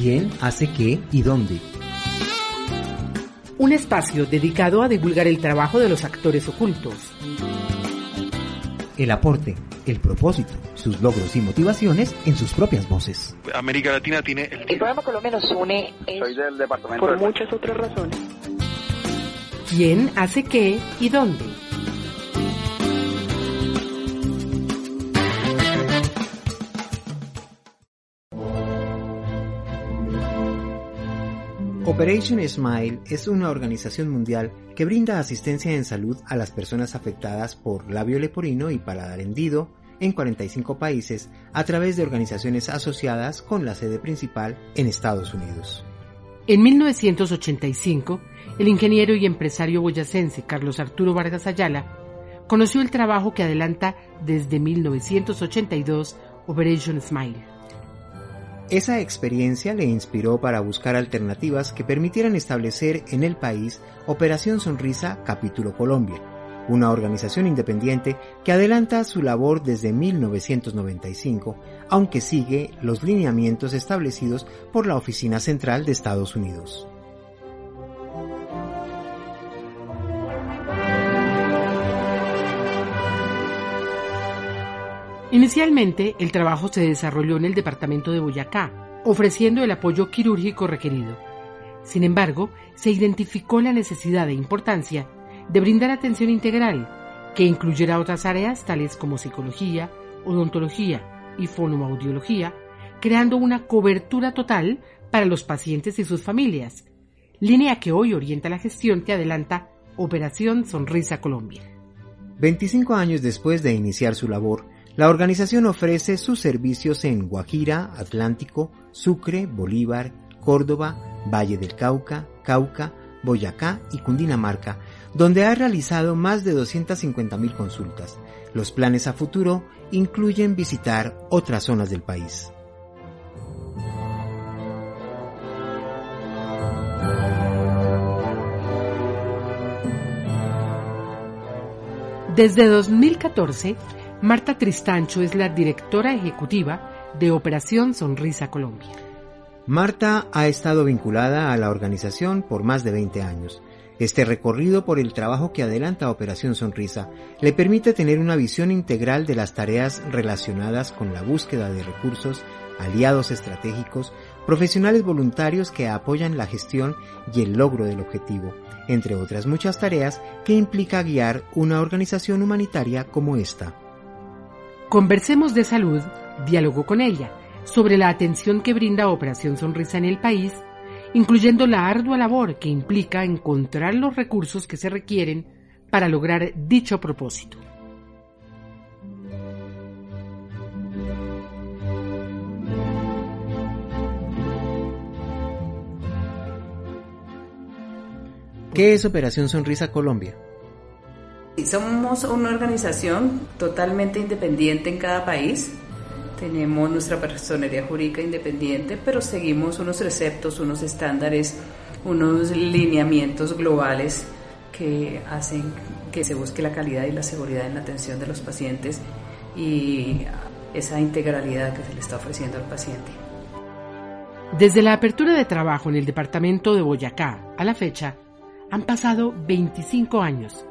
¿Quién hace qué y dónde? Un espacio dedicado a divulgar el trabajo de los actores ocultos. El aporte, el propósito, sus logros y motivaciones en sus propias voces. América Latina tiene el... El programa Colombia nos une Soy del departamento por de- muchas otras razones. ¿Quién hace qué y dónde? Operation Smile es una organización mundial que brinda asistencia en salud a las personas afectadas por labio leporino y paladar hendido en 45 países a través de organizaciones asociadas con la sede principal en Estados Unidos. En 1985, el ingeniero y empresario boyacense Carlos Arturo Vargas Ayala conoció el trabajo que adelanta desde 1982 Operation Smile. Esa experiencia le inspiró para buscar alternativas que permitieran establecer en el país Operación Sonrisa Capítulo Colombia, una organización independiente que adelanta su labor desde 1995, aunque sigue los lineamientos establecidos por la Oficina Central de Estados Unidos. Inicialmente, el trabajo se desarrolló en el departamento de Boyacá, ofreciendo el apoyo quirúrgico requerido. Sin embargo, se identificó la necesidad e importancia de brindar atención integral, que incluyera otras áreas tales como psicología, odontología y fonoaudiología, creando una cobertura total para los pacientes y sus familias, línea que hoy orienta la gestión que adelanta Operación Sonrisa Colombia. 25 años después de iniciar su labor, la organización ofrece sus servicios en Guajira, Atlántico, Sucre, Bolívar, Córdoba, Valle del Cauca, Cauca, Boyacá y Cundinamarca, donde ha realizado más de 250.000 consultas. Los planes a futuro incluyen visitar otras zonas del país. Desde 2014, Marta Tristancho es la directora ejecutiva de Operación Sonrisa Colombia. Marta ha estado vinculada a la organización por más de 20 años. Este recorrido por el trabajo que adelanta Operación Sonrisa le permite tener una visión integral de las tareas relacionadas con la búsqueda de recursos, aliados estratégicos, profesionales voluntarios que apoyan la gestión y el logro del objetivo, entre otras muchas tareas que implica guiar una organización humanitaria como esta. Conversemos de salud, diálogo con ella, sobre la atención que brinda Operación Sonrisa en el país, incluyendo la ardua labor que implica encontrar los recursos que se requieren para lograr dicho propósito. ¿Qué es Operación Sonrisa Colombia? Somos una organización totalmente independiente en cada país. Tenemos nuestra personería jurídica independiente, pero seguimos unos preceptos, unos estándares, unos lineamientos globales que hacen que se busque la calidad y la seguridad en la atención de los pacientes y esa integralidad que se le está ofreciendo al paciente. Desde la apertura de trabajo en el departamento de Boyacá a la fecha, han pasado 25 años,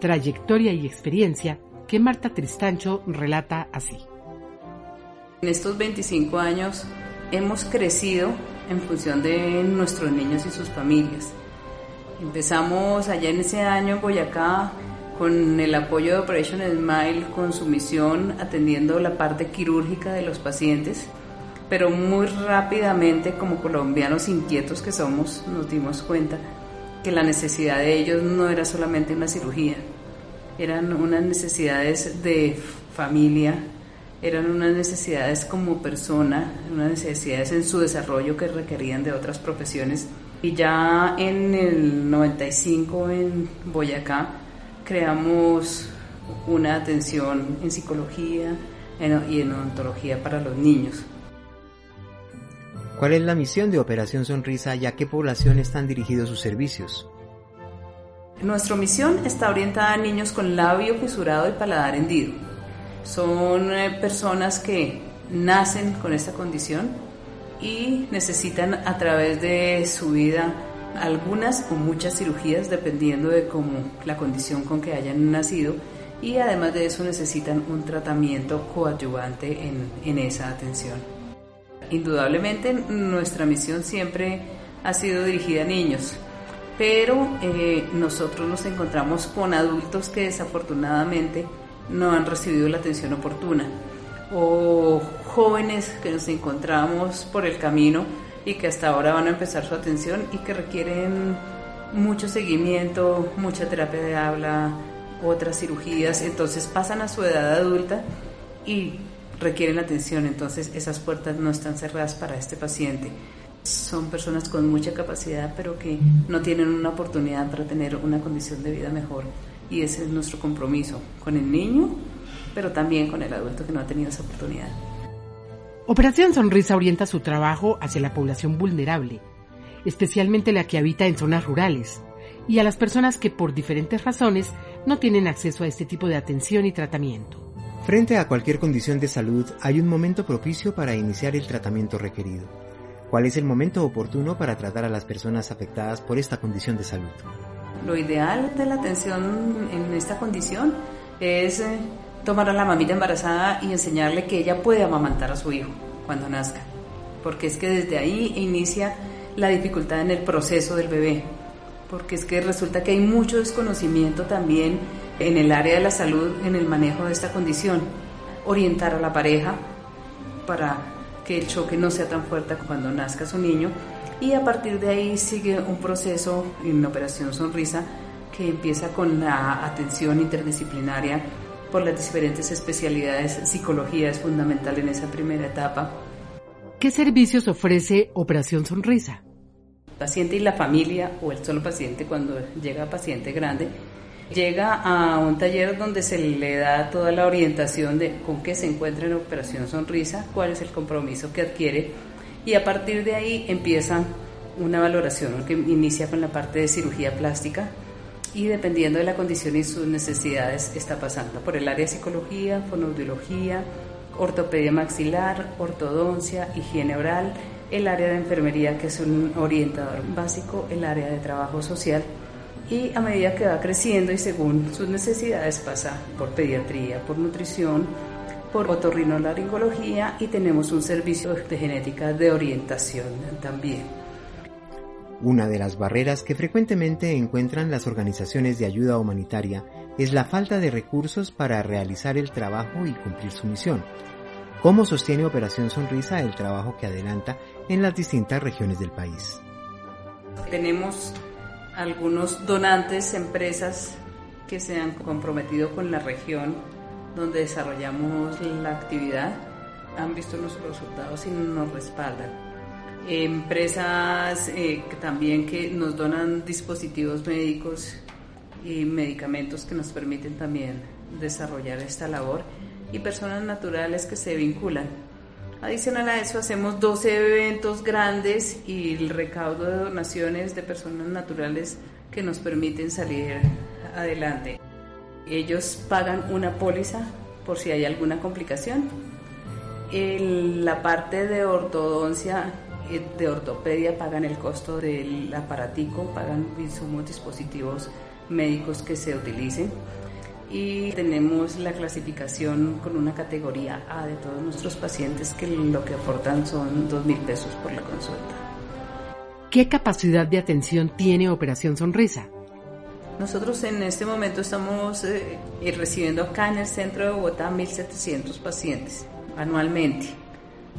trayectoria y experiencia que Marta Tristancho relata así. En estos 25 años hemos crecido en función de nuestros niños y sus familias. Empezamos allá en ese año en Boyacá con el apoyo de Operation Smile, con su misión atendiendo la parte quirúrgica de los pacientes, pero muy rápidamente como colombianos inquietos que somos nos dimos cuenta que la necesidad de ellos no era solamente una cirugía, eran unas necesidades de familia, eran unas necesidades como persona, unas necesidades en su desarrollo que requerían de otras profesiones. Y ya en el 95 en Boyacá creamos una atención en psicología y en odontología para los niños. ¿Cuál es la misión de Operación Sonrisa y a qué población están dirigidos sus servicios? Nuestra misión está orientada a niños con labio fisurado y paladar hendido. Son eh, personas que nacen con esta condición y necesitan a través de su vida algunas o muchas cirugías dependiendo de cómo la condición con que hayan nacido y además de eso necesitan un tratamiento coadyuvante en, en esa atención. Indudablemente nuestra misión siempre ha sido dirigida a niños, pero eh, nosotros nos encontramos con adultos que desafortunadamente no han recibido la atención oportuna o jóvenes que nos encontramos por el camino y que hasta ahora van a empezar su atención y que requieren mucho seguimiento, mucha terapia de habla, otras cirugías, entonces pasan a su edad adulta y requieren atención, entonces esas puertas no están cerradas para este paciente. Son personas con mucha capacidad, pero que no tienen una oportunidad para tener una condición de vida mejor. Y ese es nuestro compromiso con el niño, pero también con el adulto que no ha tenido esa oportunidad. Operación Sonrisa orienta su trabajo hacia la población vulnerable, especialmente la que habita en zonas rurales, y a las personas que por diferentes razones no tienen acceso a este tipo de atención y tratamiento. Frente a cualquier condición de salud hay un momento propicio para iniciar el tratamiento requerido. ¿Cuál es el momento oportuno para tratar a las personas afectadas por esta condición de salud? Lo ideal de la atención en esta condición es eh, tomar a la mamita embarazada y enseñarle que ella puede amamantar a su hijo cuando nazca, porque es que desde ahí inicia la dificultad en el proceso del bebé, porque es que resulta que hay mucho desconocimiento también en el área de la salud en el manejo de esta condición, orientar a la pareja para que el choque no sea tan fuerte cuando nazca su niño y a partir de ahí sigue un proceso en Operación Sonrisa que empieza con la atención interdisciplinaria por las diferentes especialidades. Psicología es fundamental en esa primera etapa. ¿Qué servicios ofrece Operación Sonrisa? El paciente y la familia o el solo paciente cuando llega paciente grande llega a un taller donde se le da toda la orientación de con qué se encuentra en Operación Sonrisa, cuál es el compromiso que adquiere y a partir de ahí empieza una valoración que inicia con la parte de cirugía plástica y dependiendo de la condición y sus necesidades está pasando por el área de psicología, fonoaudiología, ortopedia maxilar, ortodoncia, higiene oral, el área de enfermería que es un orientador básico, el área de trabajo social y a medida que va creciendo y según sus necesidades pasa por pediatría, por nutrición, por otorrinolaringología y tenemos un servicio de genética de orientación también. Una de las barreras que frecuentemente encuentran las organizaciones de ayuda humanitaria es la falta de recursos para realizar el trabajo y cumplir su misión. ¿Cómo sostiene Operación Sonrisa el trabajo que adelanta en las distintas regiones del país? Tenemos algunos donantes, empresas que se han comprometido con la región donde desarrollamos la actividad, han visto nuestros resultados y nos respaldan. Empresas eh, también que nos donan dispositivos médicos y medicamentos que nos permiten también desarrollar esta labor y personas naturales que se vinculan Adicional a eso hacemos 12 eventos grandes y el recaudo de donaciones de personas naturales que nos permiten salir adelante. Ellos pagan una póliza por si hay alguna complicación. La parte de ortodoncia, eh, de ortopedia, pagan el costo del aparatico, pagan insumos, dispositivos médicos que se utilicen y tenemos la clasificación con una categoría A de todos nuestros pacientes que lo que aportan son dos mil pesos por la consulta. ¿Qué capacidad de atención tiene Operación Sonrisa? Nosotros en este momento estamos eh, eh, recibiendo acá en el centro de Bogotá 1.700 pacientes anualmente.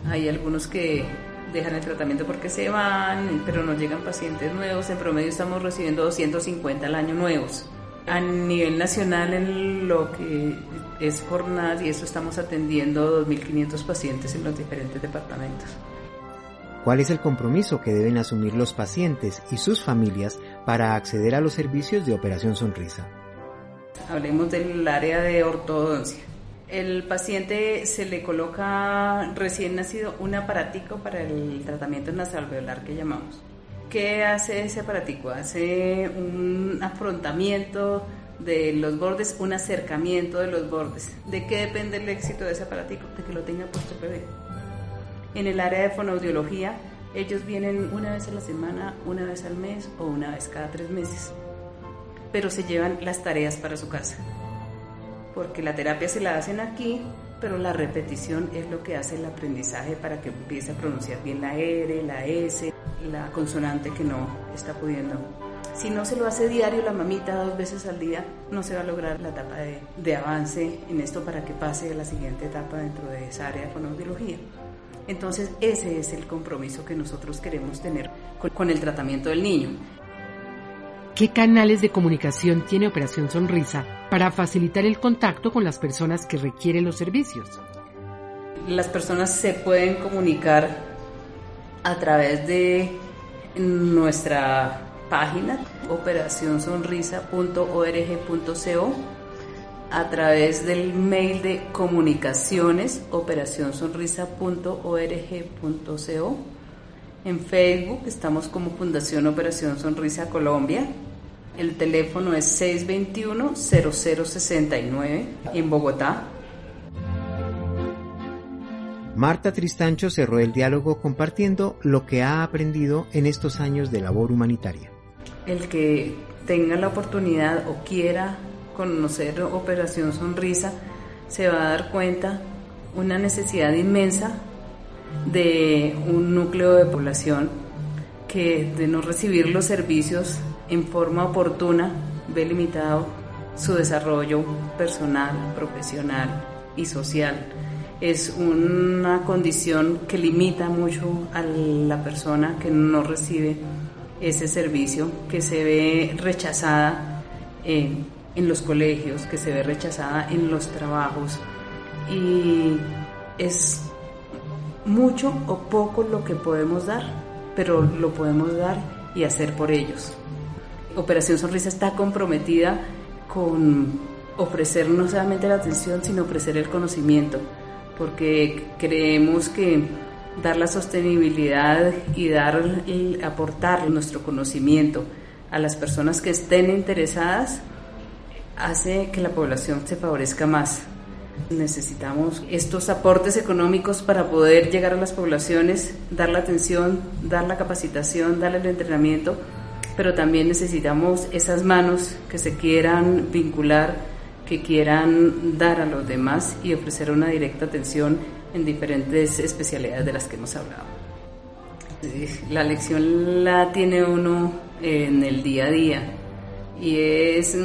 Hay algunos que dejan el tratamiento porque se van, pero no llegan pacientes nuevos. En promedio estamos recibiendo 250 al año nuevos a nivel nacional en lo que es jornadas y eso estamos atendiendo 2.500 pacientes en los diferentes departamentos. ¿Cuál es el compromiso que deben asumir los pacientes y sus familias para acceder a los servicios de Operación Sonrisa? Hablemos del área de ortodoncia. El paciente se le coloca recién nacido un aparatico para el tratamiento nasal veolar que llamamos. ¿Qué hace ese aparatico? Hace un afrontamiento de los bordes, un acercamiento de los bordes. ¿De qué depende el éxito de ese aparatico? De que lo tenga puesto bebé. En el área de fonoaudiología, ellos vienen una vez a la semana, una vez al mes o una vez cada tres meses, pero se llevan las tareas para su casa, porque la terapia se la hacen aquí, pero la repetición es lo que hace el aprendizaje para que empiece a pronunciar bien la R, la S, la consonante que no está pudiendo. Si no se lo hace diario la mamita dos veces al día, no se va a lograr la etapa de, de avance en esto para que pase a la siguiente etapa dentro de esa área de fonoaudiología. Entonces ese es el compromiso que nosotros queremos tener con, con el tratamiento del niño. ¿Qué canales de comunicación tiene Operación Sonrisa para facilitar el contacto con las personas que requieren los servicios? Las personas se pueden comunicar a través de nuestra página operacionsonrisa.org.co a través del mail de comunicaciones operacionsonrisa.org.co en Facebook estamos como Fundación Operación Sonrisa Colombia el teléfono es 621-0069 en Bogotá. Marta Tristancho cerró el diálogo compartiendo lo que ha aprendido en estos años de labor humanitaria. El que tenga la oportunidad o quiera conocer Operación Sonrisa se va a dar cuenta una necesidad inmensa de un núcleo de población que de no recibir los servicios en forma oportuna ve limitado su desarrollo personal, profesional y social. Es una condición que limita mucho a la persona que no recibe ese servicio, que se ve rechazada en, en los colegios, que se ve rechazada en los trabajos y es mucho o poco lo que podemos dar, pero lo podemos dar y hacer por ellos. Operación Sonrisa está comprometida con ofrecer no solamente la atención, sino ofrecer el conocimiento, porque creemos que dar la sostenibilidad y dar y aportar nuestro conocimiento a las personas que estén interesadas hace que la población se favorezca más. Necesitamos estos aportes económicos para poder llegar a las poblaciones, dar la atención, dar la capacitación, dar el entrenamiento pero también necesitamos esas manos que se quieran vincular, que quieran dar a los demás y ofrecer una directa atención en diferentes especialidades de las que hemos hablado. La lección la tiene uno en el día a día y es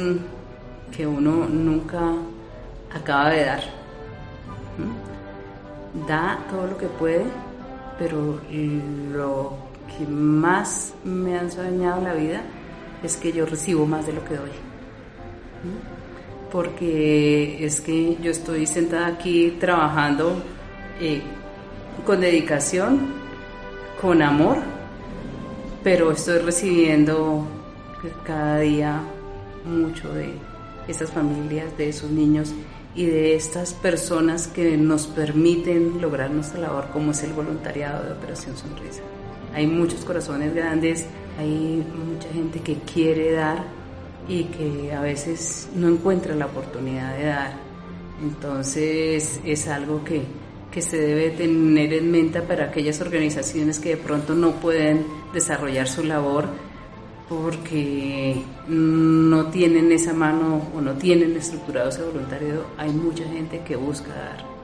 que uno nunca acaba de dar. Da todo lo que puede, pero lo que más me han soñado la vida es que yo recibo más de lo que doy. Porque es que yo estoy sentada aquí trabajando eh, con dedicación, con amor, pero estoy recibiendo cada día mucho de estas familias, de esos niños y de estas personas que nos permiten lograr nuestra labor como es el voluntariado de Operación Sonrisa. Hay muchos corazones grandes, hay mucha gente que quiere dar y que a veces no encuentra la oportunidad de dar. Entonces es algo que, que se debe tener en mente para aquellas organizaciones que de pronto no pueden desarrollar su labor porque no tienen esa mano o no tienen estructurado ese voluntariado. Hay mucha gente que busca dar.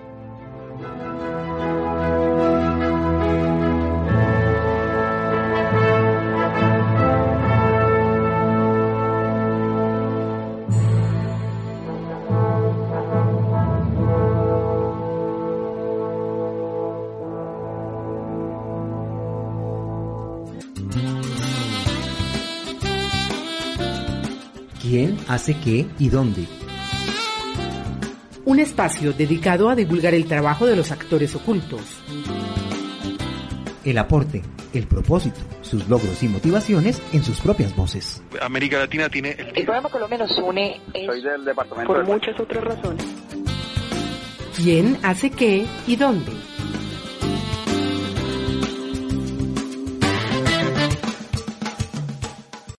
Quién hace qué y dónde. Un espacio dedicado a divulgar el trabajo de los actores ocultos. El aporte, el propósito, sus logros y motivaciones en sus propias voces. América Latina tiene el... El programa Colombia nos une Soy del departamento por muchas otras razones. ¿Quién hace qué y dónde?